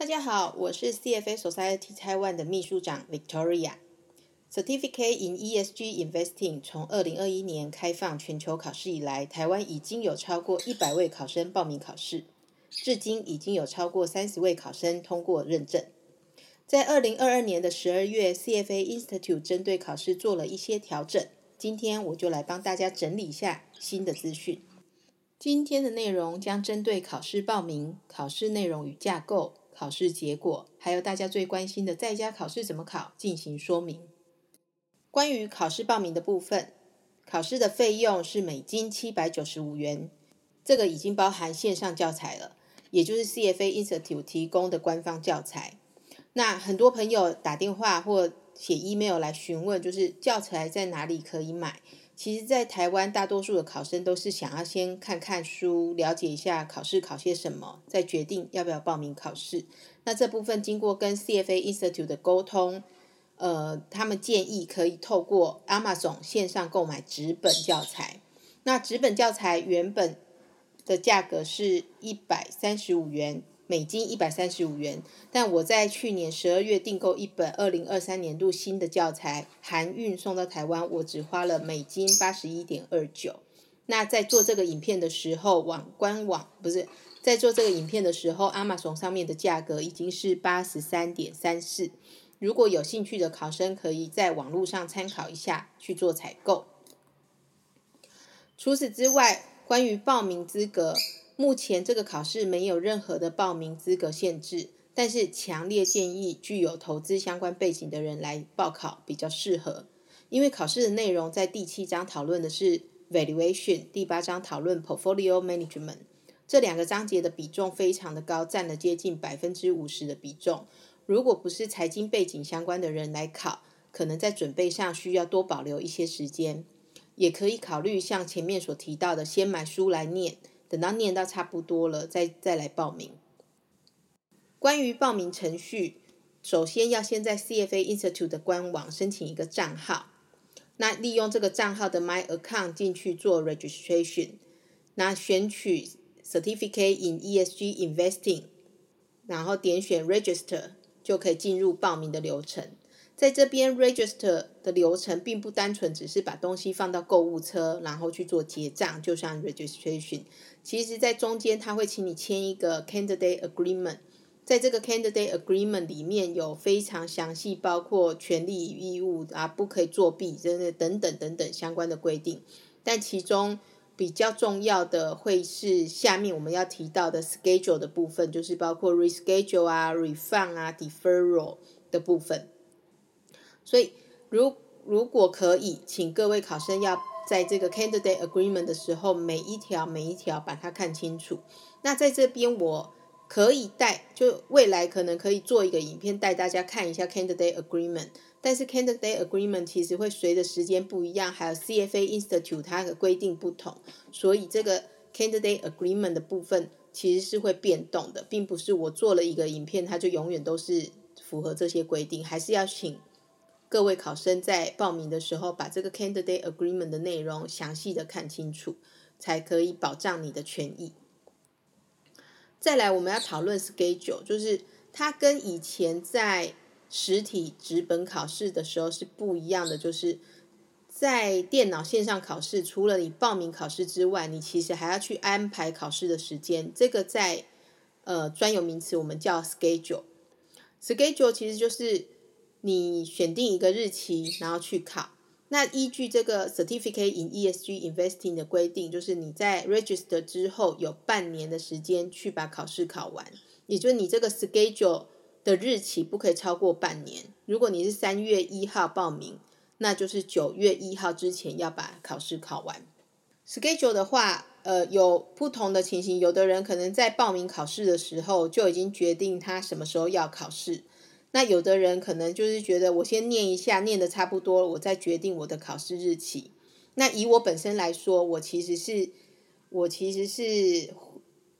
大家好，我是 CFA Society Taiwan 的秘书长 Victoria。Certificate in ESG Investing 从二零二一年开放全球考试以来，台湾已经有超过一百位考生报名考试，至今已经有超过三十位考生通过认证。在二零二二年的十二月，CFA Institute 针对考试做了一些调整。今天我就来帮大家整理一下新的资讯。今天的内容将针对考试报名、考试内容与架构。考试结果，还有大家最关心的在家考试怎么考进行说明。关于考试报名的部分，考试的费用是美金七百九十五元，这个已经包含线上教材了，也就是 CFA Institute 提供的官方教材。那很多朋友打电话或写 email 来询问，就是教材在哪里可以买？其实，在台湾，大多数的考生都是想要先看看书，了解一下考试考些什么，再决定要不要报名考试。那这部分经过跟 CFA Institute 的沟通，呃，他们建议可以透过 Amazon 线上购买纸本教材。那纸本教材原本的价格是一百三十五元。美金一百三十五元，但我在去年十二月订购一本二零二三年度新的教材，含运送到台湾，我只花了美金八十一点二九。那在做这个影片的时候，网官网不是在做这个影片的时候，Amazon 上面的价格已经是八十三点三四。如果有兴趣的考生，可以在网络上参考一下去做采购。除此之外，关于报名资格。目前这个考试没有任何的报名资格限制，但是强烈建议具有投资相关背景的人来报考比较适合。因为考试的内容在第七章讨论的是 valuation，第八章讨论 portfolio management，这两个章节的比重非常的高，占了接近百分之五十的比重。如果不是财经背景相关的人来考，可能在准备上需要多保留一些时间，也可以考虑像前面所提到的，先买书来念。等到念到差不多了，再再来报名。关于报名程序，首先要先在 CFA Institute 的官网申请一个账号，那利用这个账号的 My Account 进去做 Registration，那选取 Certificate in ESG Investing，然后点选 Register 就可以进入报名的流程。在这边 register 的流程并不单纯，只是把东西放到购物车，然后去做结账，就像 registration。其实，在中间他会请你签一个 candidate agreement，在这个 candidate agreement 里面有非常详细，包括权利与义务啊，不可以作弊，真的等等等等相关的规定。但其中比较重要的会是下面我们要提到的 schedule 的部分，就是包括 reschedule 啊、refund 啊、deferral 的部分。所以，如如果可以，请各位考生要在这个 candidate agreement 的时候，每一条每一条把它看清楚。那在这边，我可以带，就未来可能可以做一个影片带大家看一下 candidate agreement。但是 candidate agreement 其实会随着时间不一样，还有 CFA Institute 它的规定不同，所以这个 candidate agreement 的部分其实是会变动的，并不是我做了一个影片，它就永远都是符合这些规定，还是要请。各位考生在报名的时候，把这个 candidate agreement 的内容详细的看清楚，才可以保障你的权益。再来，我们要讨论 schedule，就是它跟以前在实体纸本考试的时候是不一样的，就是在电脑线上考试，除了你报名考试之外，你其实还要去安排考试的时间。这个在呃专有名词我们叫 schedule。schedule 其实就是。你选定一个日期，然后去考。那依据这个 Certificate in ESG Investing 的规定，就是你在 Register 之后有半年的时间去把考试考完。也就是你这个 Schedule 的日期不可以超过半年。如果你是三月一号报名，那就是九月一号之前要把考试考完。Schedule 的话，呃，有不同的情形。有的人可能在报名考试的时候就已经决定他什么时候要考试。那有的人可能就是觉得我先念一下，念的差不多，我再决定我的考试日期。那以我本身来说，我其实是我其实是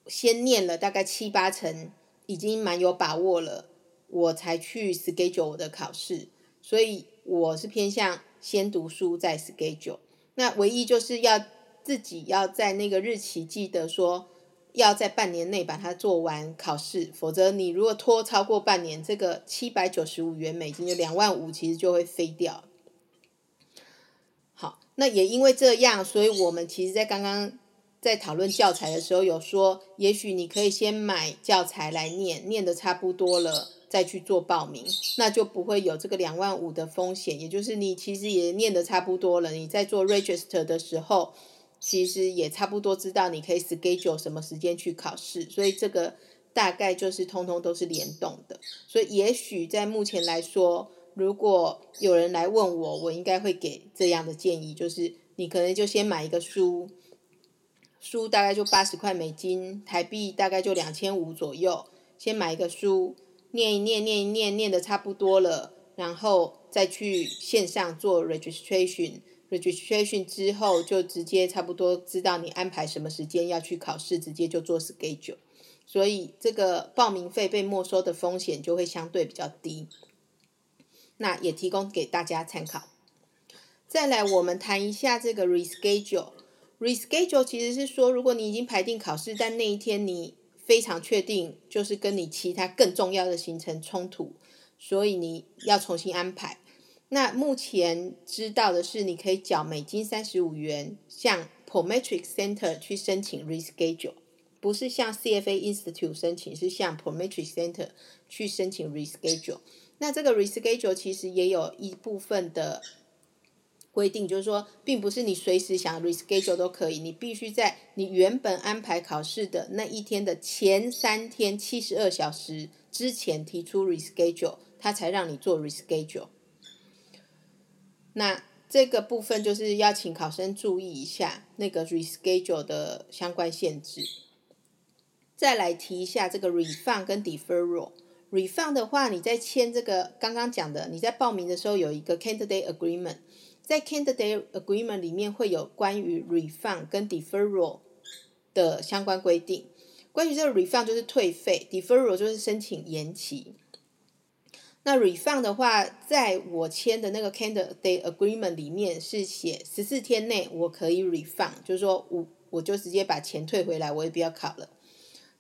先念了大概七八成，已经蛮有把握了，我才去 schedule 我的考试。所以我是偏向先读书再 schedule。那唯一就是要自己要在那个日期记得说，要在半年内把它做完考试，否则你如果拖超过半年，这个七百九十五元美金就两万五，其实就会飞掉。好，那也因为这样，所以我们其实在刚刚在讨论教材的时候有说，也许你可以先买教材来念，念的差不多了。再去做报名，那就不会有这个两万五的风险。也就是你其实也念的差不多了，你在做 register 的时候，其实也差不多知道你可以 schedule 什么时间去考试。所以这个大概就是通通都是联动的。所以也许在目前来说，如果有人来问我，我应该会给这样的建议，就是你可能就先买一个书，书大概就八十块美金，台币大概就两千五左右，先买一个书。念一念，念一念，念的差不多了，然后再去线上做 registration。Registration 之后就直接差不多知道你安排什么时间要去考试，直接就做 schedule。所以这个报名费被没收的风险就会相对比较低。那也提供给大家参考。再来，我们谈一下这个 reschedule。reschedule 其实是说，如果你已经排定考试，但那一天你非常确定，就是跟你其他更重要的行程冲突，所以你要重新安排。那目前知道的是，你可以缴美金三十五元，向 Prometric Center 去申请 reschedule，不是向 CFA Institute 申请，是向 Prometric Center 去申请 reschedule。那这个 reschedule 其实也有一部分的。规定就是说，并不是你随时想 reschedule 都可以，你必须在你原本安排考试的那一天的前三天七十二小时之前提出 reschedule，他才让你做 reschedule。那这个部分就是要请考生注意一下那个 reschedule 的相关限制。再来提一下这个 refund 跟 deferral。refund 的话，你在签这个刚刚讲的，你在报名的时候有一个 candidate agreement。在 candidate agreement 里面会有关于 refund 跟 deferral 的相关规定。关于这个 refund 就是退费，deferral 就是申请延期。那 refund 的话，在我签的那个 candidate agreement 里面是写十四天内我可以 refund，就是说我我就直接把钱退回来，我也不要考了。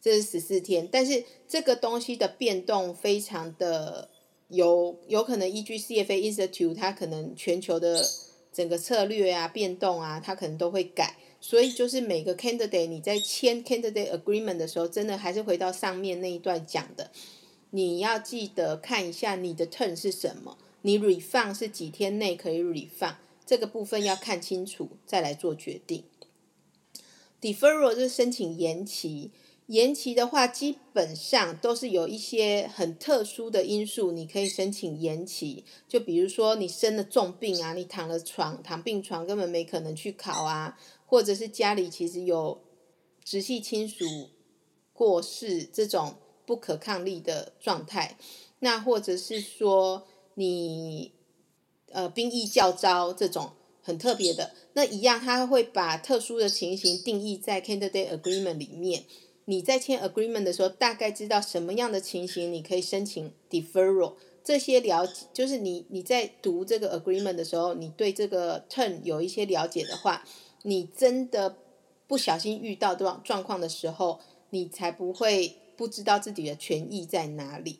这是十四天，但是这个东西的变动非常的。有有可能依据 CFA Institute，它可能全球的整个策略啊变动啊，它可能都会改，所以就是每个 candidate 你在签 candidate agreement 的时候，真的还是回到上面那一段讲的，你要记得看一下你的 turn 是什么，你 refund 是几天内可以 refund，这个部分要看清楚再来做决定。Deferral 就是申请延期。延期的话，基本上都是有一些很特殊的因素，你可以申请延期。就比如说你生了重病啊，你躺了床，躺病床根本没可能去考啊，或者是家里其实有直系亲属过世这种不可抗力的状态，那或者是说你呃兵役较招这种很特别的，那一样他会把特殊的情形定义在 candidate agreement 里面。你在签 agreement 的时候，大概知道什么样的情形你可以申请 deferral，这些了解就是你你在读这个 agreement 的时候，你对这个 term 有一些了解的话，你真的不小心遇到状状况的时候，你才不会不知道自己的权益在哪里。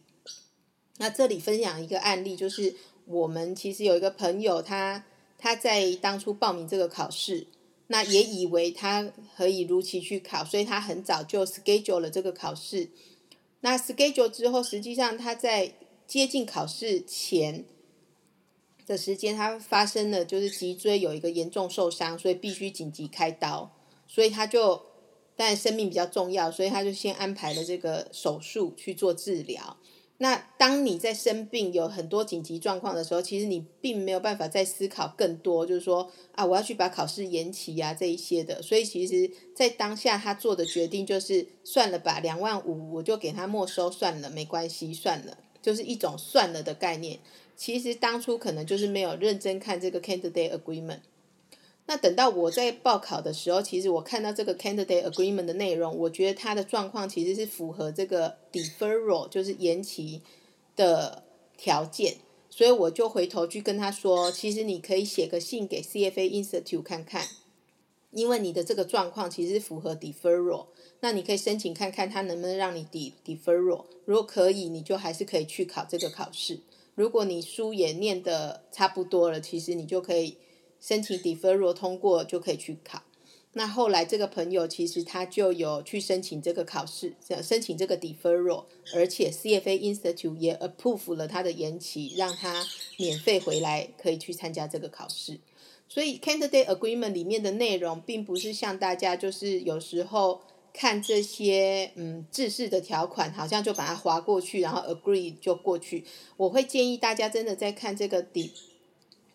那这里分享一个案例，就是我们其实有一个朋友，他他在当初报名这个考试。那也以为他可以如期去考，所以他很早就 schedule 了这个考试。那 schedule 之后，实际上他在接近考试前的时间，他发生了就是脊椎有一个严重受伤，所以必须紧急开刀，所以他就，但生命比较重要，所以他就先安排了这个手术去做治疗。那当你在生病有很多紧急状况的时候，其实你并没有办法再思考更多，就是说啊，我要去把考试延期呀这一些的。所以其实，在当下他做的决定就是算了吧，两万五我就给他没收算了，没关系，算了，就是一种算了的概念。其实当初可能就是没有认真看这个 candidate agreement。那等到我在报考的时候，其实我看到这个 candidate agreement 的内容，我觉得他的状况其实是符合这个 deferral，就是延期的条件，所以我就回头去跟他说，其实你可以写个信给 CFA Institute 看看，因为你的这个状况其实符合 deferral，那你可以申请看看他能不能让你 de deferral，如果可以，你就还是可以去考这个考试。如果你书也念的差不多了，其实你就可以申请 deferral 通过，就可以去考。那后来这个朋友其实他就有去申请这个考试，申请这个 deferral，而且 CFA Institute 也 approve 了他的延期，让他免费回来可以去参加这个考试。所以 candidate agreement 里面的内容，并不是像大家就是有时候看这些嗯制式的条款，好像就把它划过去，然后 agree 就过去。我会建议大家真的在看这个底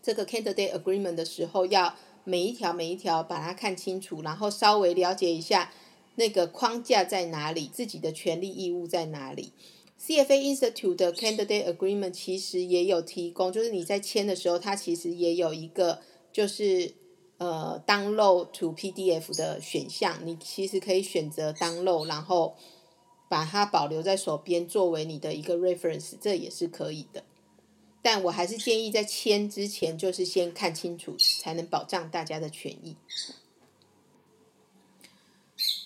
这个 candidate agreement 的时候要。每一条每一条把它看清楚，然后稍微了解一下那个框架在哪里，自己的权利义务在哪里。CFA Institute 的 Candidate Agreement 其实也有提供，就是你在签的时候，它其实也有一个就是呃 download to PDF 的选项，你其实可以选择 download，然后把它保留在手边作为你的一个 reference，这也是可以的。但我还是建议在签之前，就是先看清楚，才能保障大家的权益。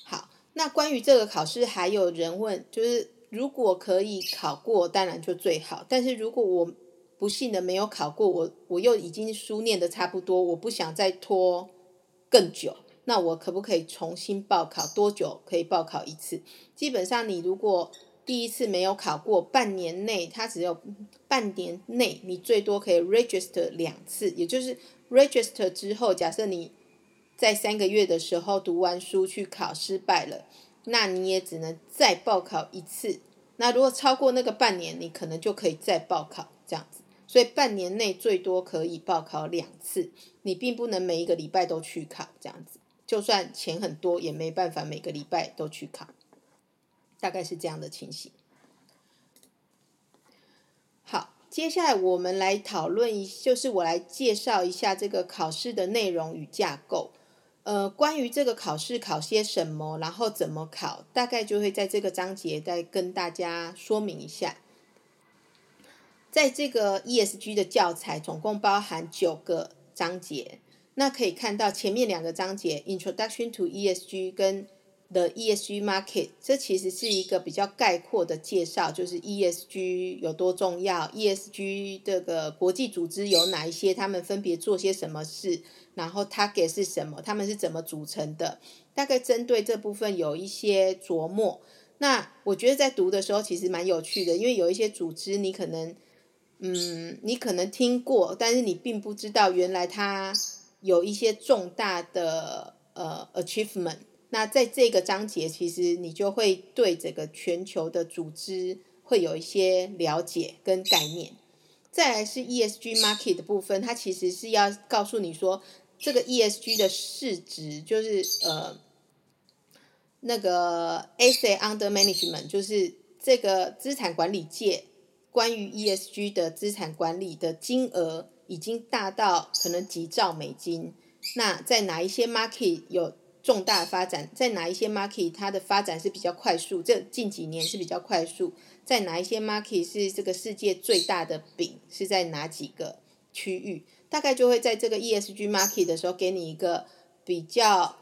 好，那关于这个考试，还有人问，就是如果可以考过，当然就最好。但是如果我不幸的没有考过，我我又已经书念的差不多，我不想再拖更久，那我可不可以重新报考？多久可以报考一次？基本上，你如果第一次没有考过，半年内它只有半年内，你最多可以 register 两次，也就是 register 之后，假设你在三个月的时候读完书去考失败了，那你也只能再报考一次。那如果超过那个半年，你可能就可以再报考这样子。所以半年内最多可以报考两次，你并不能每一个礼拜都去考这样子，就算钱很多也没办法每个礼拜都去考。大概是这样的情形。好，接下来我们来讨论一，就是我来介绍一下这个考试的内容与架构。呃，关于这个考试考些什么，然后怎么考，大概就会在这个章节再跟大家说明一下。在这个 ESG 的教材总共包含九个章节，那可以看到前面两个章节 Introduction to ESG 跟的 ESG market，这其实是一个比较概括的介绍，就是 ESG 有多重要，ESG 这个国际组织有哪一些，他们分别做些什么事，然后 target 是什么，他们是怎么组成的，大概针对这部分有一些琢磨。那我觉得在读的时候其实蛮有趣的，因为有一些组织你可能，嗯，你可能听过，但是你并不知道原来它有一些重大的呃 achievement。那在这个章节，其实你就会对这个全球的组织会有一些了解跟概念。再来是 ESG market 的部分，它其实是要告诉你说，这个 ESG 的市值就是呃那个 asset under management，就是这个资产管理界关于 ESG 的资产管理的金额已经大到可能几兆美金。那在哪一些 market 有？重大发展在哪一些 market 它的发展是比较快速？这近几年是比较快速。在哪一些 market 是这个世界最大的饼是在哪几个区域？大概就会在这个 ESG market 的时候给你一个比较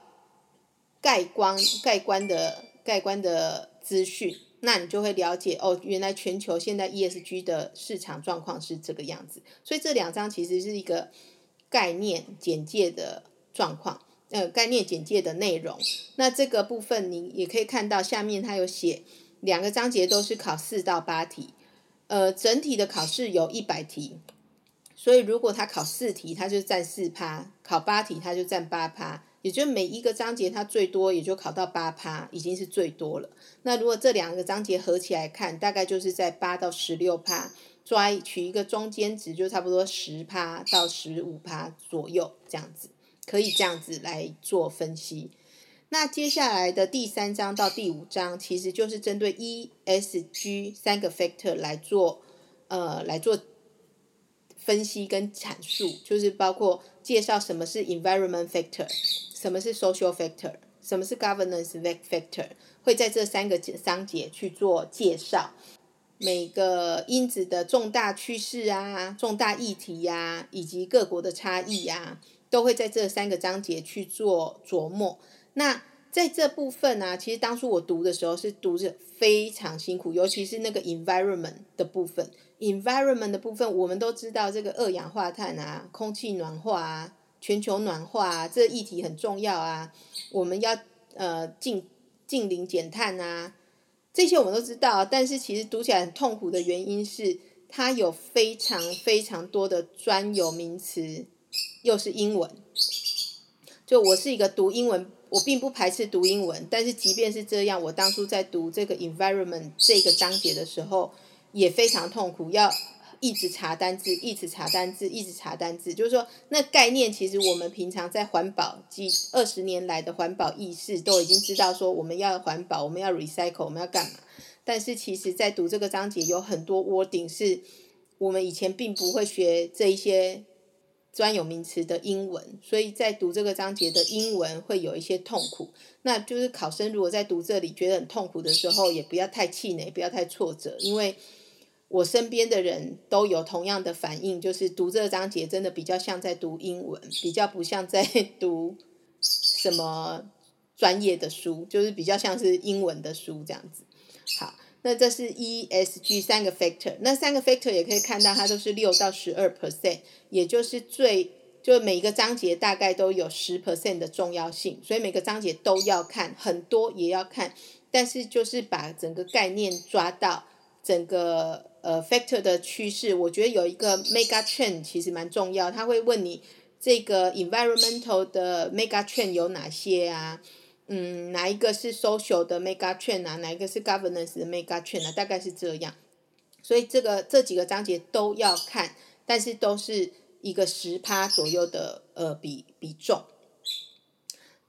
概观、概观的概观的资讯，那你就会了解哦，原来全球现在 ESG 的市场状况是这个样子。所以这两张其实是一个概念简介的状况。呃，概念简介的内容，那这个部分你也可以看到，下面它有写两个章节都是考四到八题，呃，整体的考试有一百题，所以如果他考四题，他就占四趴；考八题，他就占八趴，也就每一个章节它最多也就考到八趴，已经是最多了。那如果这两个章节合起来看，大概就是在八到十六趴，抓取一个中间值，就差不多十趴到十五趴左右这样子。可以这样子来做分析。那接下来的第三章到第五章，其实就是针对 E、S、G 三个 factor 来做，呃，来做分析跟阐述，就是包括介绍什么是 environment factor，什么是 social factor，什么是 governance factor，会在这三个章节去做介绍，每个因子的重大趋势啊、重大议题呀，以及各国的差异呀。都会在这三个章节去做琢磨。那在这部分呢，其实当初我读的时候是读着非常辛苦，尤其是那个 environment 的部分。environment 的部分，我们都知道这个二氧化碳啊，空气暖化啊，全球暖化啊，这议题很重要啊。我们要呃近近零减碳啊，这些我们都知道。但是其实读起来很痛苦的原因是，它有非常非常多的专有名词，又是英文。就我是一个读英文。我并不排斥读英文，但是即便是这样，我当初在读这个 environment 这个章节的时候，也非常痛苦，要一直查单字，一直查单字，一直查单字。就是说，那概念其实我们平常在环保几二十年来的环保意识都已经知道，说我们要环保，我们要 recycle，我们要干嘛？但是其实，在读这个章节有很多 wording 是我们以前并不会学这一些。专有名词的英文，所以在读这个章节的英文会有一些痛苦。那就是考生如果在读这里觉得很痛苦的时候，也不要太气馁，不要太挫折，因为我身边的人都有同样的反应，就是读这个章节真的比较像在读英文，比较不像在读什么专业的书，就是比较像是英文的书这样子。好。那这是 E S G 三个 factor，那三个 factor 也可以看到它都是六到十二 percent，也就是最就每一个章节大概都有十 percent 的重要性，所以每个章节都要看，很多也要看，但是就是把整个概念抓到整个呃 factor 的趋势，我觉得有一个 mega trend 其实蛮重要，他会问你这个 environmental 的 mega trend 有哪些啊？嗯，哪一个是 social 的 mega trend 啊？哪一个是 governance 的 mega trend 啊？大概是这样，所以这个这几个章节都要看，但是都是一个十趴左右的呃比比重。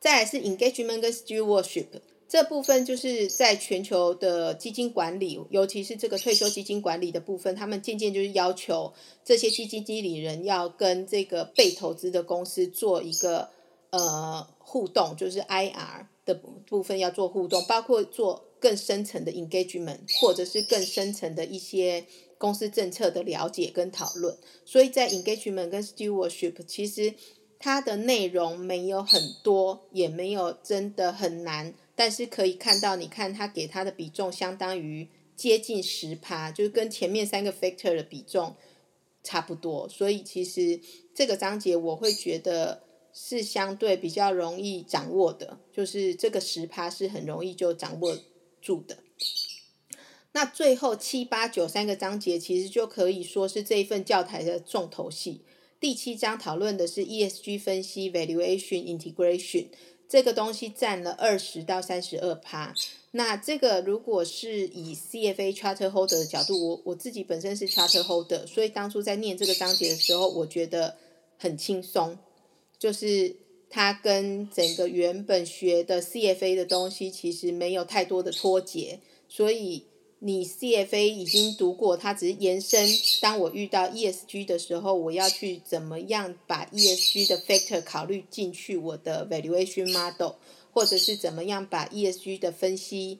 再来是 engagement 跟 stewardship 这部分，就是在全球的基金管理，尤其是这个退休基金管理的部分，他们渐渐就是要求这些基金经理人要跟这个被投资的公司做一个呃。互动就是 IR 的部分要做互动，包括做更深层的 engagement，或者是更深层的一些公司政策的了解跟讨论。所以在 engagement 跟 stewardship，其实它的内容没有很多，也没有真的很难，但是可以看到，你看它给它的比重相当于接近十趴，就是跟前面三个 factor 的比重差不多。所以其实这个章节我会觉得。是相对比较容易掌握的，就是这个十趴是很容易就掌握住的。那最后七八九三个章节其实就可以说是这一份教材的重头戏。第七章讨论的是 ESG 分析 Valuation Integration 这个东西占了二十到三十二趴。那这个如果是以 CFA Charter Holder 的角度，我我自己本身是 Charter Holder，所以当初在念这个章节的时候，我觉得很轻松。就是它跟整个原本学的 CFA 的东西其实没有太多的脱节，所以你 CFA 已经读过，它只是延伸。当我遇到 ESG 的时候，我要去怎么样把 ESG 的 factor 考虑进去我的 valuation model，或者是怎么样把 ESG 的分析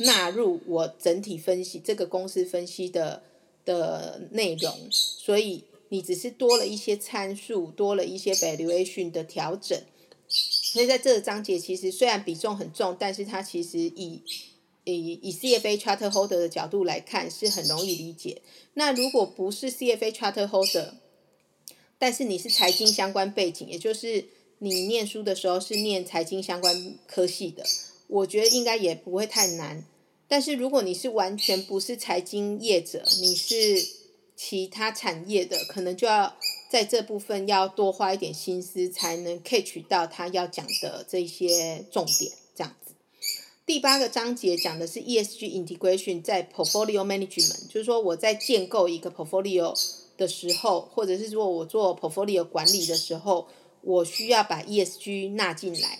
纳入我整体分析这个公司分析的的内容，所以。你只是多了一些参数，多了一些 valuation 的调整，所以在这个章节其实虽然比重很重，但是它其实以以以 CFA charter holder 的角度来看是很容易理解。那如果不是 CFA charter holder，但是你是财经相关背景，也就是你念书的时候是念财经相关科系的，我觉得应该也不会太难。但是如果你是完全不是财经业者，你是其他产业的可能就要在这部分要多花一点心思，才能 catch 到他要讲的这些重点。这样子，第八个章节讲的是 ESG integration 在 portfolio management，就是说我在建构一个 portfolio 的时候，或者是说我做 portfolio 管理的时候，我需要把 ESG 纳进来。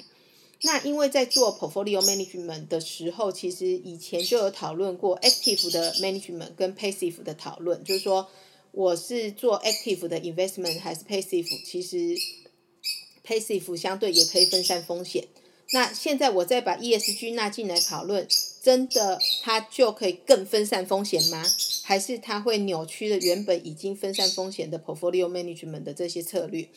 那因为在做 portfolio management 的时候，其实以前就有讨论过 active 的 management 跟 passive 的讨论，就是说我是做 active 的 investment 还是 passive，其实 passive 相对也可以分散风险。那现在我再把 ESG 纳进来讨论，真的它就可以更分散风险吗？还是它会扭曲了原本已经分散风险的 portfolio management 的这些策略？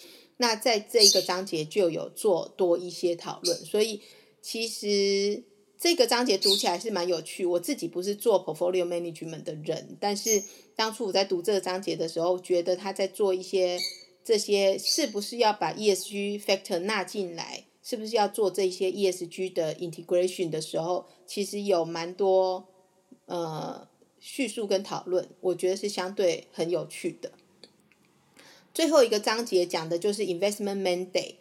那在这一个章节就有做多一些讨论，所以其实这个章节读起来是蛮有趣。我自己不是做 portfolio management 的人，但是当初我在读这个章节的时候，觉得他在做一些这些是不是要把 ESG factor 纳进来，是不是要做这些 ESG 的 integration 的时候，其实有蛮多呃叙述跟讨论，我觉得是相对很有趣的。最后一个章节讲的就是 investment mandate、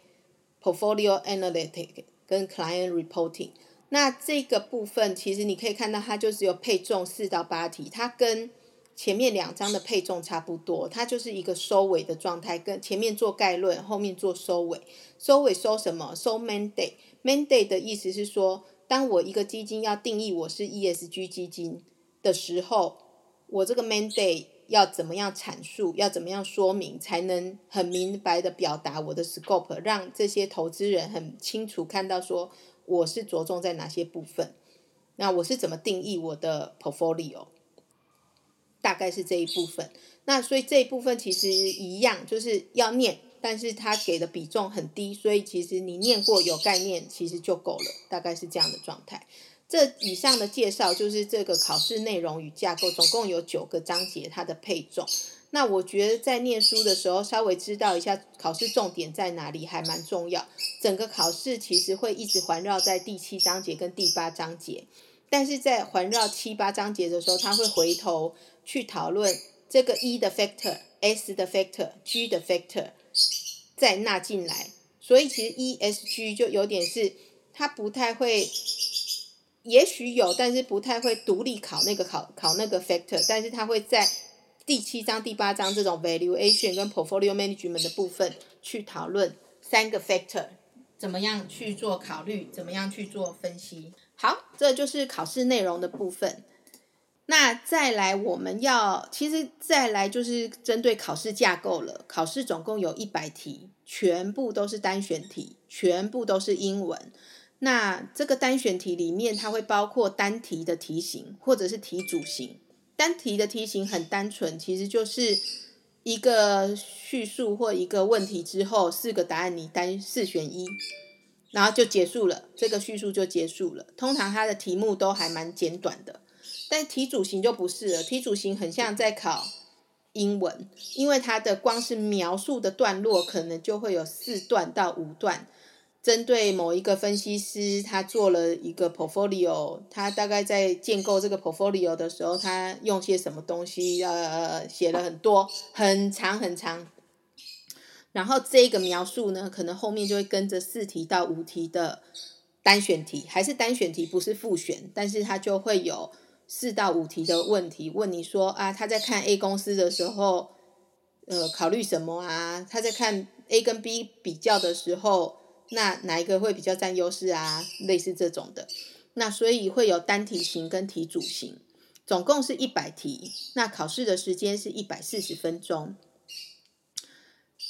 portfolio analytic 跟 client reporting。那这个部分其实你可以看到，它就只有配重四到八题，它跟前面两章的配重差不多，它就是一个收尾的状态，跟前面做概论，后面做收尾。收尾收什么？收 mandate。mandate 的意思是说，当我一个基金要定义我是 ESG 基金的时候，我这个 mandate。要怎么样阐述？要怎么样说明，才能很明白的表达我的 scope，让这些投资人很清楚看到说我是着重在哪些部分。那我是怎么定义我的 portfolio？大概是这一部分。那所以这一部分其实一样，就是要念，但是他给的比重很低，所以其实你念过有概念，其实就够了。大概是这样的状态。这以上的介绍就是这个考试内容与架构，总共有九个章节，它的配重。那我觉得在念书的时候，稍微知道一下考试重点在哪里，还蛮重要。整个考试其实会一直环绕在第七章节跟第八章节，但是在环绕七八章节的时候，他会回头去讨论这个 E 的 factor、S 的 factor、G 的 factor 再纳进来。所以其实 ESG 就有点是，它不太会。也许有，但是不太会独立考那个考考那个 factor，但是他会在第七章、第八章这种 valuation 跟 portfolio management 的部分去讨论三个 factor，怎么样去做考虑，怎么样去做分析。好，这就是考试内容的部分。那再来，我们要其实再来就是针对考试架构了。考试总共有一百题，全部都是单选题，全部都是英文。那这个单选题里面，它会包括单题的题型或者是题组型。单题的题型很单纯，其实就是一个叙述或一个问题之后，四个答案你单四选一，然后就结束了，这个叙述就结束了。通常它的题目都还蛮简短的，但题组型就不是了。题组型很像在考英文，因为它的光是描述的段落可能就会有四段到五段。针对某一个分析师，他做了一个 portfolio，他大概在建构这个 portfolio 的时候，他用些什么东西？呃，写了很多，很长很长。然后这个描述呢，可能后面就会跟着四题到五题的单选题，还是单选题，不是复选，但是他就会有四到五题的问题，问你说啊，他在看 A 公司的时候，呃，考虑什么啊？他在看 A 跟 B 比较的时候。那哪一个会比较占优势啊？类似这种的，那所以会有单题型跟题组型，总共是一百题。那考试的时间是一百四十分钟。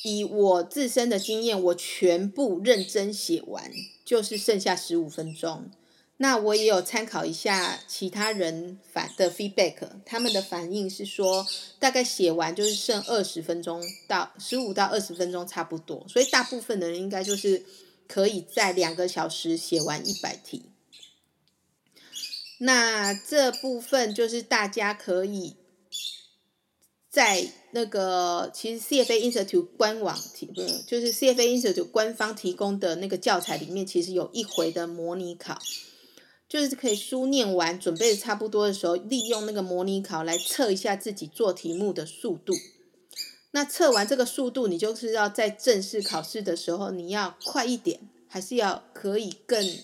以我自身的经验，我全部认真写完，就是剩下十五分钟。那我也有参考一下其他人反的 feedback，他们的反应是说，大概写完就是剩二十分钟到十五到二十分钟差不多。所以大部分的人应该就是。可以在两个小时写完一百题，那这部分就是大家可以在那个其实 CFA Institute 官网提，不是就是 CFA Institute 官方提供的那个教材里面，其实有一回的模拟考，就是可以书念完，准备差不多的时候，利用那个模拟考来测一下自己做题目的速度。那测完这个速度，你就是要在正式考试的时候，你要快一点，还是要可以更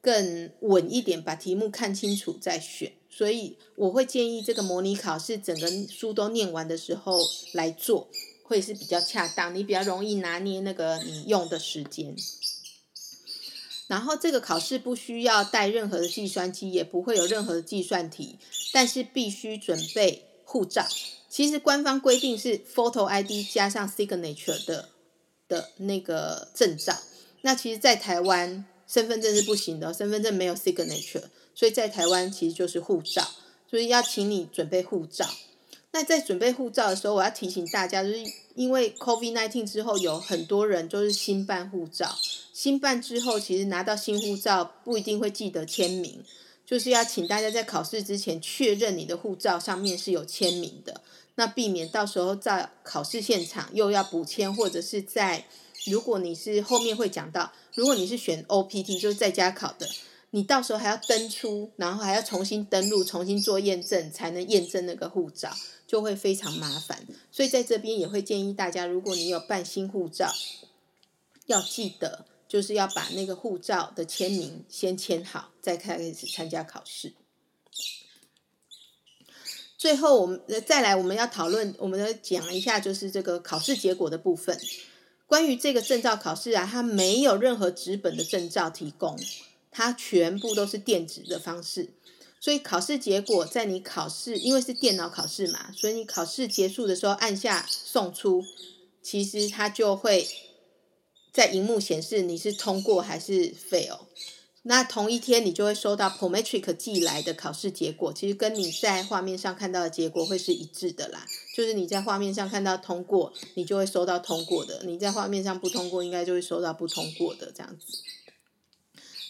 更稳一点，把题目看清楚再选。所以我会建议这个模拟考试整个书都念完的时候来做，会是比较恰当，你比较容易拿捏那个你用的时间。然后这个考试不需要带任何的计算机，也不会有任何的计算题，但是必须准备护照。其实官方规定是 photo ID 加上 signature 的的那个证照。那其实，在台湾身份证是不行的，身份证没有 signature，所以在台湾其实就是护照。所以要请你准备护照。那在准备护照的时候，我要提醒大家，就是因为 COVID nineteen 之后，有很多人都是新办护照。新办之后，其实拿到新护照不一定会记得签名，就是要请大家在考试之前确认你的护照上面是有签名的，那避免到时候在考试现场又要补签，或者是在如果你是后面会讲到，如果你是选 OPT 就是在家考的，你到时候还要登出，然后还要重新登录、重新做验证，才能验证那个护照，就会非常麻烦。所以在这边也会建议大家，如果你有办新护照，要记得就是要把那个护照的签名先签好，再开始参加考试。最后，我们再来我们要讨论，我们来讲一下就是这个考试结果的部分。关于这个证照考试啊，它没有任何纸本的证照提供，它全部都是电子的方式。所以考试结果在你考试，因为是电脑考试嘛，所以你考试结束的时候按下送出，其实它就会在荧幕显示你是通过还是 fail。那同一天你就会收到 Prometric 寄来的考试结果，其实跟你在画面上看到的结果会是一致的啦。就是你在画面上看到通过，你就会收到通过的；你在画面上不通过，应该就会收到不通过的这样子。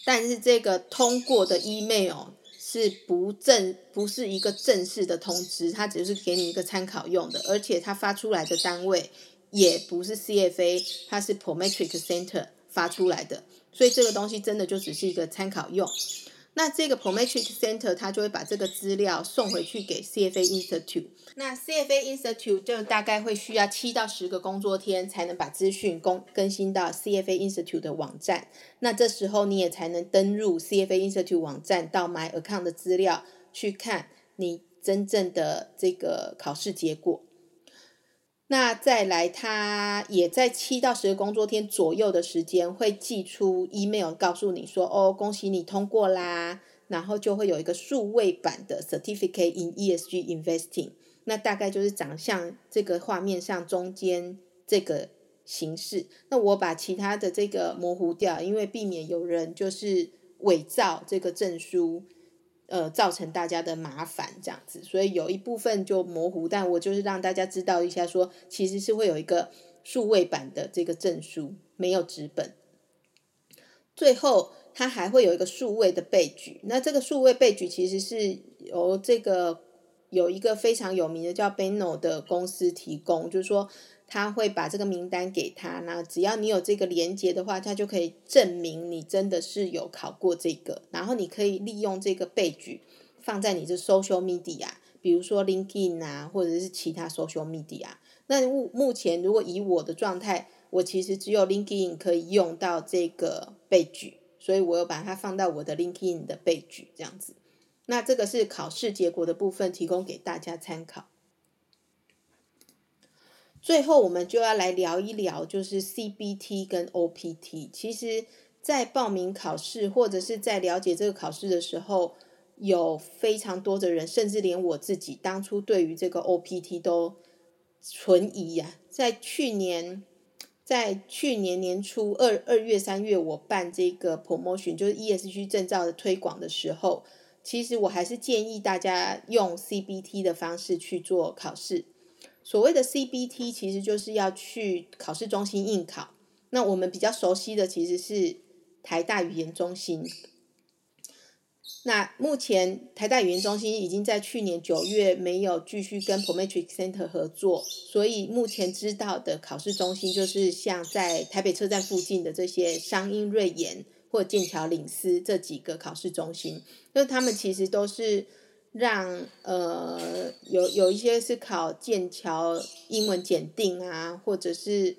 但是这个通过的 email 是不正，不是一个正式的通知，它只是给你一个参考用的，而且它发出来的单位也不是 CFA，它是 Prometric Center 发出来的。所以这个东西真的就只是一个参考用。那这个 Prometric Center 它就会把这个资料送回去给 CFA Institute。那 CFA Institute 就大概会需要七到十个工作天才能把资讯更更新到 CFA Institute 的网站。那这时候你也才能登入 CFA Institute 网站到 My Account 的资料去看你真正的这个考试结果。那再来，他也在七到十个工作天左右的时间会寄出 email 告诉你说，哦，恭喜你通过啦，然后就会有一个数位版的 certificate in ESG investing，那大概就是长相这个画面上中间这个形式。那我把其他的这个模糊掉，因为避免有人就是伪造这个证书。呃，造成大家的麻烦这样子，所以有一部分就模糊，但我就是让大家知道一下，说其实是会有一个数位版的这个证书，没有纸本。最后，它还会有一个数位的备举，那这个数位备举其实是由这个有一个非常有名的叫 Beno 的公司提供，就是说。他会把这个名单给他，那只要你有这个连接的话，他就可以证明你真的是有考过这个。然后你可以利用这个备举放在你的 social media，比如说 LinkedIn 啊，或者是其他 social media。那目目前如果以我的状态，我其实只有 LinkedIn 可以用到这个备举，所以我有把它放到我的 LinkedIn 的备举这样子。那这个是考试结果的部分，提供给大家参考。最后，我们就要来聊一聊，就是 CBT 跟 OPT。其实，在报名考试或者是在了解这个考试的时候，有非常多的人，甚至连我自己当初对于这个 OPT 都存疑呀。在去年，在去年年初二二月、三月，我办这个 promotion，就是 ESG 证照的推广的时候，其实我还是建议大家用 CBT 的方式去做考试。所谓的 CBT 其实就是要去考试中心应考。那我们比较熟悉的其实是台大语言中心。那目前台大语言中心已经在去年九月没有继续跟 Prometric Center 合作，所以目前知道的考试中心就是像在台北车站附近的这些商英瑞研或剑桥领思这几个考试中心，那他们其实都是。让呃有有一些是考剑桥英文检定啊，或者是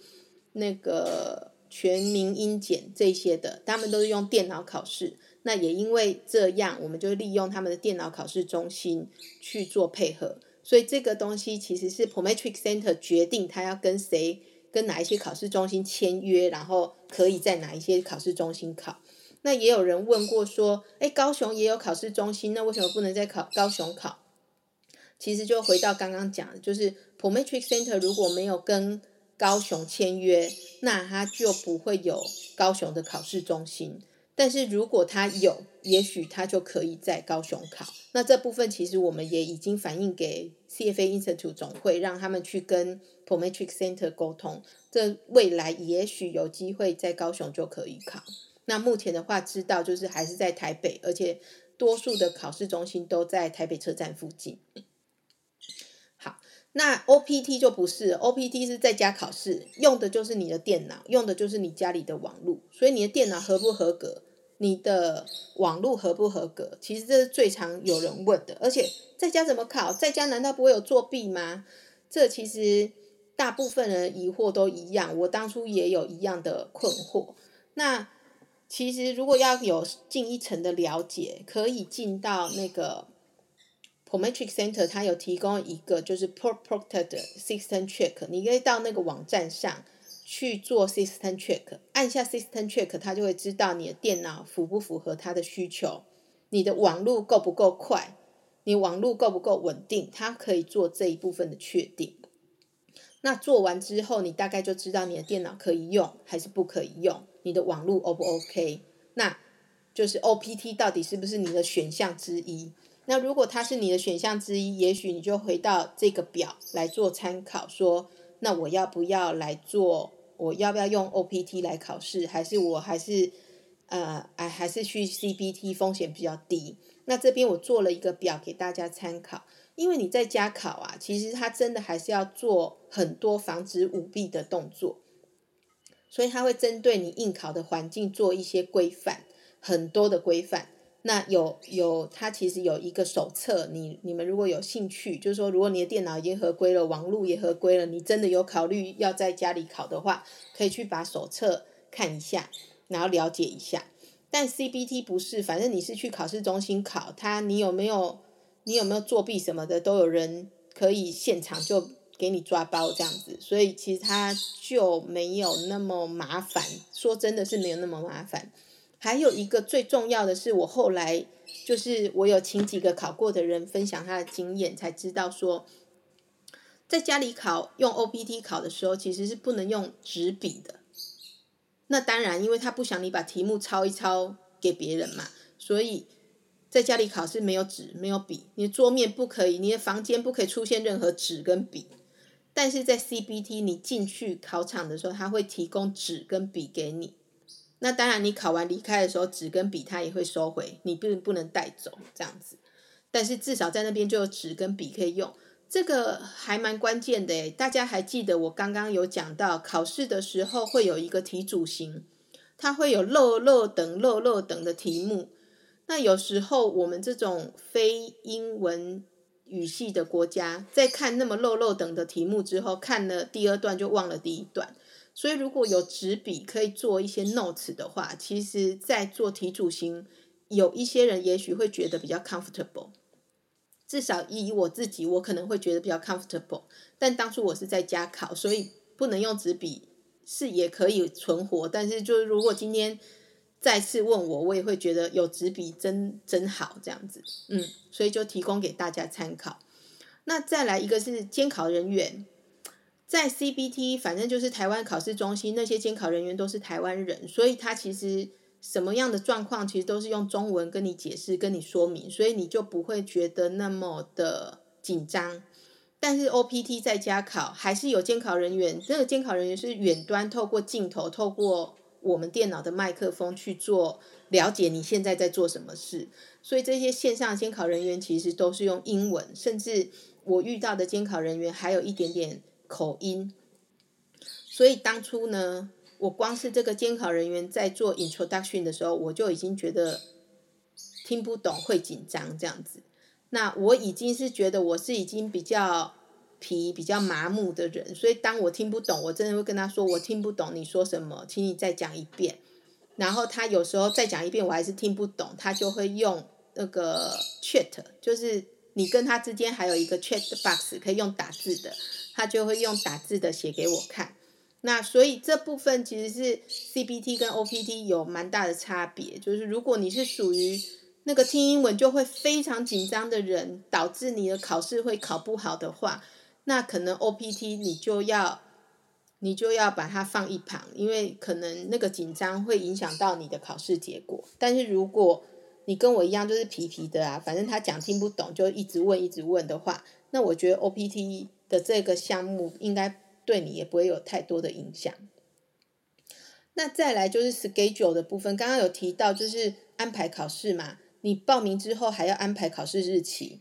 那个全民英检这些的，他们都是用电脑考试。那也因为这样，我们就利用他们的电脑考试中心去做配合。所以这个东西其实是 Pometric Center 决定他要跟谁、跟哪一些考试中心签约，然后可以在哪一些考试中心考。那也有人问过说，哎，高雄也有考试中心，那为什么不能在考高雄考？其实就回到刚刚讲的，就是 PomeTric Center 如果没有跟高雄签约，那他就不会有高雄的考试中心。但是如果他有，也许他就可以在高雄考。那这部分其实我们也已经反映给 CFA Institute 总会，让他们去跟 PomeTric Center 沟通。这未来也许有机会在高雄就可以考。那目前的话，知道就是还是在台北，而且多数的考试中心都在台北车站附近。好，那 OPT 就不是，OPT 是在家考试，用的就是你的电脑，用的就是你家里的网络，所以你的电脑合不合格？你的网络合不合格？其实这是最常有人问的。而且在家怎么考？在家难道不会有作弊吗？这其实大部分人疑惑都一样。我当初也有一样的困惑。那其实如果要有进一层的了解，可以进到那个 Prometric Center，它有提供一个就是 Pro Proctor 的 System Check，你可以到那个网站上。去做 system check，按下 system check，它就会知道你的电脑符不符合它的需求，你的网络够不够快，你网络够不够稳定，它可以做这一部分的确定。那做完之后，你大概就知道你的电脑可以用还是不可以用，你的网络 O 不 OK？那就是 OPT 到底是不是你的选项之一？那如果它是你的选项之一，也许你就回到这个表来做参考，说那我要不要来做？我要不要用 OPT 来考试？还是我还是呃，哎，还是去 CBT 风险比较低？那这边我做了一个表给大家参考。因为你在家考啊，其实它真的还是要做很多防止舞弊的动作，所以它会针对你应考的环境做一些规范，很多的规范。那有有，它其实有一个手册，你你们如果有兴趣，就是说，如果你的电脑已经合规了，网络也合规了，你真的有考虑要在家里考的话，可以去把手册看一下，然后了解一下。但 CBT 不是，反正你是去考试中心考，它你有没有你有没有作弊什么的，都有人可以现场就给你抓包这样子，所以其实它就没有那么麻烦。说真的是没有那么麻烦。还有一个最重要的是，我后来就是我有请几个考过的人分享他的经验，才知道说，在家里考用 OPT 考的时候，其实是不能用纸笔的。那当然，因为他不想你把题目抄一抄给别人嘛，所以在家里考是没有纸、没有笔，你的桌面不可以，你的房间不可以出现任何纸跟笔。但是在 CBT 你进去考场的时候，他会提供纸跟笔给你。那当然，你考完离开的时候，纸跟笔他也会收回，你并不能带走这样子。但是至少在那边就有纸跟笔可以用，这个还蛮关键的诶。大家还记得我刚刚有讲到，考试的时候会有一个题组型，它会有漏漏等漏漏等的题目。那有时候我们这种非英文语系的国家，在看那么漏漏等的题目之后，看了第二段就忘了第一段。所以如果有纸笔可以做一些 notes 的话，其实，在做题主型，有一些人也许会觉得比较 comfortable。至少以我自己，我可能会觉得比较 comfortable。但当初我是在家考，所以不能用纸笔，是也可以存活。但是，就是如果今天再次问我，我也会觉得有纸笔真真好这样子。嗯，所以就提供给大家参考。那再来一个是监考人员。在 CBT，反正就是台湾考试中心那些监考人员都是台湾人，所以他其实什么样的状况，其实都是用中文跟你解释、跟你说明，所以你就不会觉得那么的紧张。但是 OPT 在家考还是有监考人员，这个监考人员是远端透过镜头、透过我们电脑的麦克风去做了解你现在在做什么事，所以这些线上监考人员其实都是用英文，甚至我遇到的监考人员还有一点点。口音，所以当初呢，我光是这个监考人员在做 introduction 的时候，我就已经觉得听不懂，会紧张这样子。那我已经是觉得我是已经比较皮、比较麻木的人，所以当我听不懂，我真的会跟他说：“我听不懂你说什么，请你再讲一遍。”然后他有时候再讲一遍，我还是听不懂，他就会用那个 chat，就是你跟他之间还有一个 chat box 可以用打字的。他就会用打字的写给我看，那所以这部分其实是 CBT 跟 OPT 有蛮大的差别，就是如果你是属于那个听英文就会非常紧张的人，导致你的考试会考不好的话，那可能 OPT 你就要你就要把它放一旁，因为可能那个紧张会影响到你的考试结果。但是如果你跟我一样就是皮皮的啊，反正他讲听不懂就一直问一直问的话，那我觉得 OPT 的这个项目应该对你也不会有太多的影响。那再来就是 schedule 的部分，刚刚有提到就是安排考试嘛，你报名之后还要安排考试日期，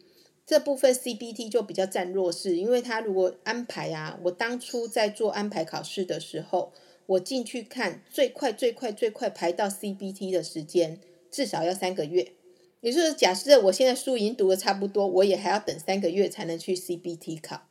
这部分 CBT 就比较占弱势，因为他如果安排啊，我当初在做安排考试的时候，我进去看最快最快最快排到 CBT 的时间至少要三个月，也就是假设我现在书已经读的差不多，我也还要等三个月才能去 CBT 考，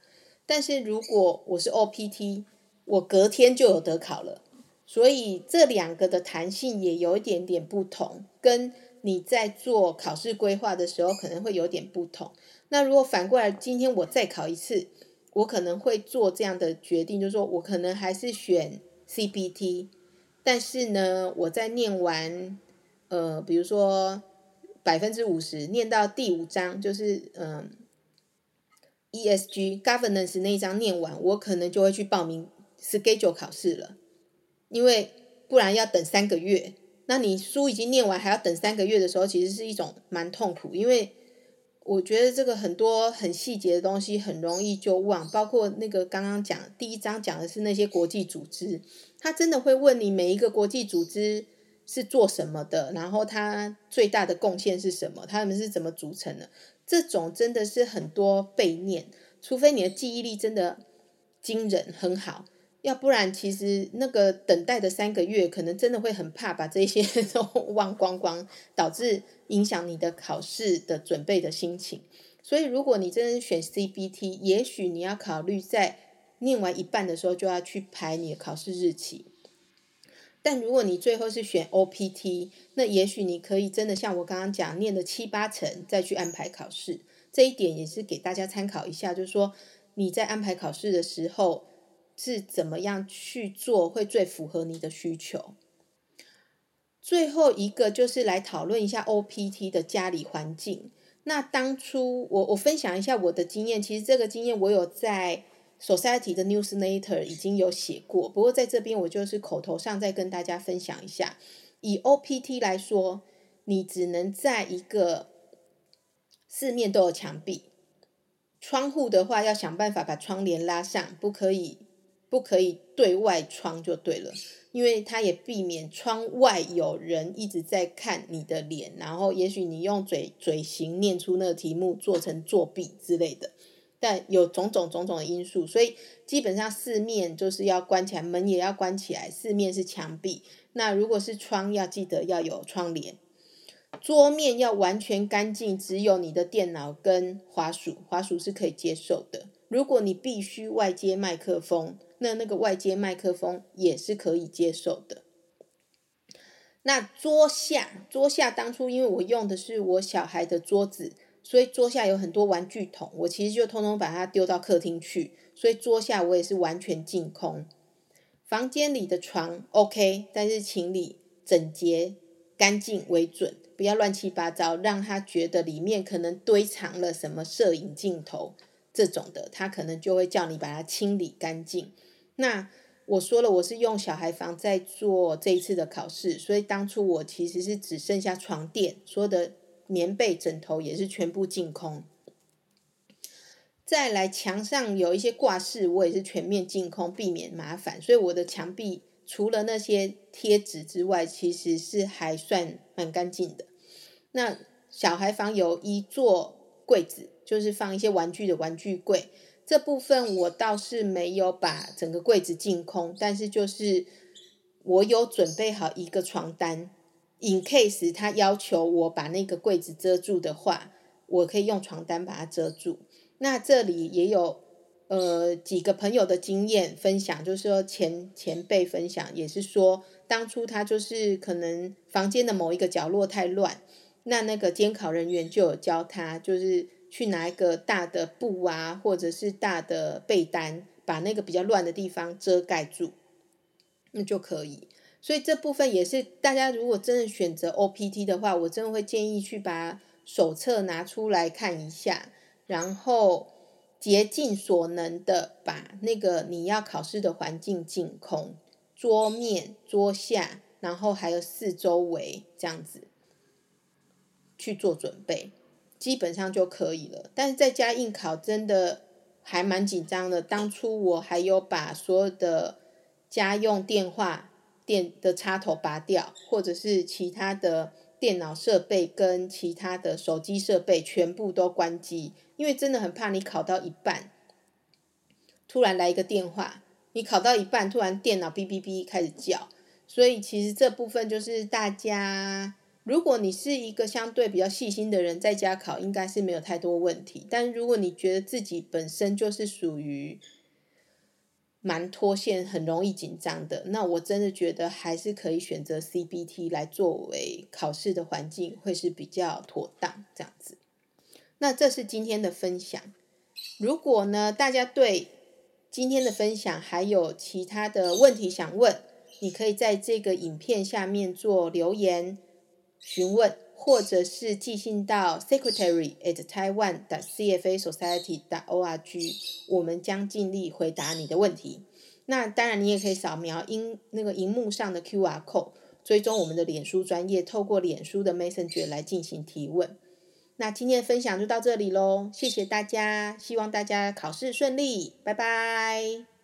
但是如果我是 OPT，我隔天就有得考了。所以这两个的弹性也有一点点不同，跟你在做考试规划的时候可能会有点不同。那如果反过来，今天我再考一次，我可能会做这样的决定，就是说我可能还是选 CPT，但是呢，我在念完，呃，比如说百分之五十，念到第五章，就是嗯，ESG Governance 那一章念完，我可能就会去报名 Schedule 考试了。因为不然要等三个月，那你书已经念完还要等三个月的时候，其实是一种蛮痛苦。因为我觉得这个很多很细节的东西很容易就忘，包括那个刚刚讲第一章讲的是那些国际组织，他真的会问你每一个国际组织是做什么的，然后它最大的贡献是什么，他们是怎么组成的，这种真的是很多背念，除非你的记忆力真的惊人很好。要不然，其实那个等待的三个月，可能真的会很怕把这些 都忘光光，导致影响你的考试的准备的心情。所以，如果你真的选 CBT，也许你要考虑在念完一半的时候就要去排你的考试日期。但如果你最后是选 OPT，那也许你可以真的像我刚刚讲，念的七八成再去安排考试。这一点也是给大家参考一下，就是说你在安排考试的时候。是怎么样去做会最符合你的需求？最后一个就是来讨论一下 OPT 的家里环境。那当初我我分享一下我的经验，其实这个经验我有在 Society 的 Newsletter 已经有写过，不过在这边我就是口头上再跟大家分享一下。以 OPT 来说，你只能在一个四面都有墙壁，窗户的话要想办法把窗帘拉上，不可以。不可以对外窗就对了，因为它也避免窗外有人一直在看你的脸，然后也许你用嘴嘴型念出那个题目做成作弊之类的，但有种种种种的因素，所以基本上四面就是要关起来，门也要关起来，四面是墙壁。那如果是窗，要记得要有窗帘，桌面要完全干净，只有你的电脑跟滑鼠，滑鼠是可以接受的。如果你必须外接麦克风，那那个外接麦克风也是可以接受的。那桌下，桌下当初因为我用的是我小孩的桌子，所以桌下有很多玩具桶，我其实就通通把它丢到客厅去，所以桌下我也是完全净空。房间里的床 OK，但是请你整洁干净为准，不要乱七八糟，让他觉得里面可能堆藏了什么摄影镜头这种的，他可能就会叫你把它清理干净。那我说了，我是用小孩房在做这一次的考试，所以当初我其实是只剩下床垫，所有的棉被、枕头也是全部净空。再来墙上有一些挂饰，我也是全面净空，避免麻烦。所以我的墙壁除了那些贴纸之外，其实是还算蛮干净的。那小孩房有一座柜子，就是放一些玩具的玩具柜。这部分我倒是没有把整个柜子净空，但是就是我有准备好一个床单，in case 他要求我把那个柜子遮住的话，我可以用床单把它遮住。那这里也有呃几个朋友的经验分享，就是说前前辈分享也是说，当初他就是可能房间的某一个角落太乱，那那个监考人员就有教他，就是。去拿一个大的布啊，或者是大的被单，把那个比较乱的地方遮盖住，那就可以。所以这部分也是大家如果真的选择 OPT 的话，我真的会建议去把手册拿出来看一下，然后竭尽所能的把那个你要考试的环境净空，桌面、桌下，然后还有四周围这样子去做准备，基本上就可以了。但是在家应考真的还蛮紧张的。当初我还有把所有的家用电话电的插头拔掉，或者是其他的电脑设备跟其他的手机设备全部都关机。因为真的很怕你考到一半，突然来一个电话，你考到一半，突然电脑哔哔哔开始叫，所以其实这部分就是大家，如果你是一个相对比较细心的人，在家考应该是没有太多问题。但如果你觉得自己本身就是属于蛮脱线、很容易紧张的，那我真的觉得还是可以选择 CBT 来作为考试的环境，会是比较妥当这样子。那这是今天的分享。如果呢，大家对今天的分享还有其他的问题想问，你可以在这个影片下面做留言询问，或者是寄信到 secretary at taiwan dot cfa society dot org，我们将尽力回答你的问题。那当然，你也可以扫描荧那个荧幕上的 QR code，追踪我们的脸书专业，透过脸书的 Messenger 来进行提问。那今天的分享就到这里喽，谢谢大家，希望大家考试顺利，拜拜。